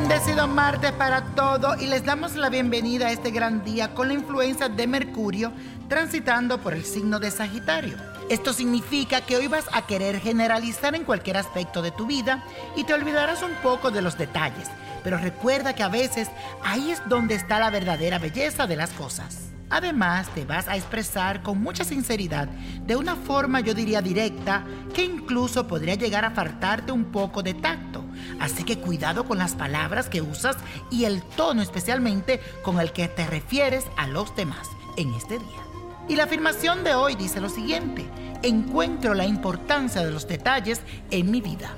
Bendecido martes para todos y les damos la bienvenida a este gran día con la influencia de Mercurio transitando por el signo de Sagitario. Esto significa que hoy vas a querer generalizar en cualquier aspecto de tu vida y te olvidarás un poco de los detalles, pero recuerda que a veces ahí es donde está la verdadera belleza de las cosas. Además, te vas a expresar con mucha sinceridad, de una forma yo diría directa, que incluso podría llegar a faltarte un poco de tacto. Así que cuidado con las palabras que usas y el tono especialmente con el que te refieres a los demás en este día. Y la afirmación de hoy dice lo siguiente, encuentro la importancia de los detalles en mi vida.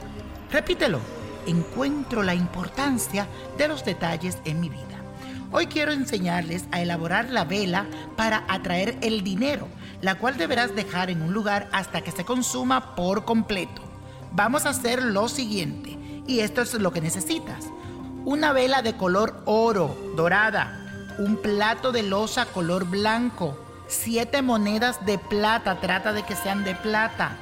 Repítelo, encuentro la importancia de los detalles en mi vida. Hoy quiero enseñarles a elaborar la vela para atraer el dinero, la cual deberás dejar en un lugar hasta que se consuma por completo. Vamos a hacer lo siguiente, y esto es lo que necesitas. Una vela de color oro, dorada, un plato de losa color blanco, siete monedas de plata, trata de que sean de plata,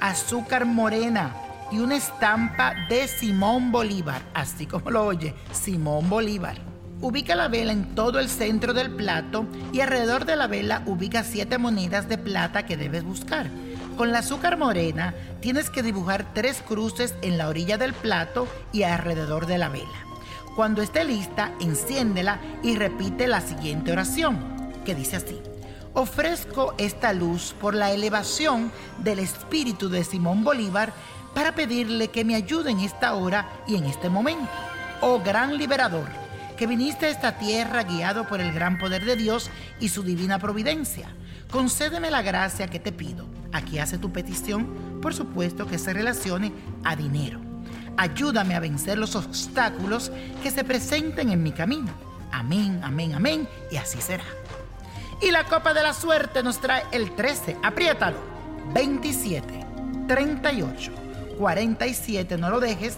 azúcar morena y una estampa de Simón Bolívar, así como lo oye, Simón Bolívar. Ubica la vela en todo el centro del plato y alrededor de la vela ubica siete monedas de plata que debes buscar. Con la azúcar morena tienes que dibujar tres cruces en la orilla del plato y alrededor de la vela. Cuando esté lista, enciéndela y repite la siguiente oración, que dice así. Ofrezco esta luz por la elevación del espíritu de Simón Bolívar para pedirle que me ayude en esta hora y en este momento. Oh gran liberador, que viniste a esta tierra guiado por el gran poder de Dios y su divina providencia. Concédeme la gracia que te pido. Aquí hace tu petición, por supuesto que se relacione a dinero. Ayúdame a vencer los obstáculos que se presenten en mi camino. Amén, amén, amén, y así será. Y la copa de la suerte nos trae el 13, apriétalo, 27, 38, 47, no lo dejes,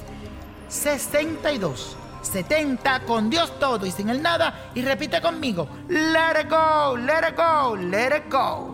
62, 70, con Dios todo y sin el nada, y repite conmigo, let it go, let it go, let it go.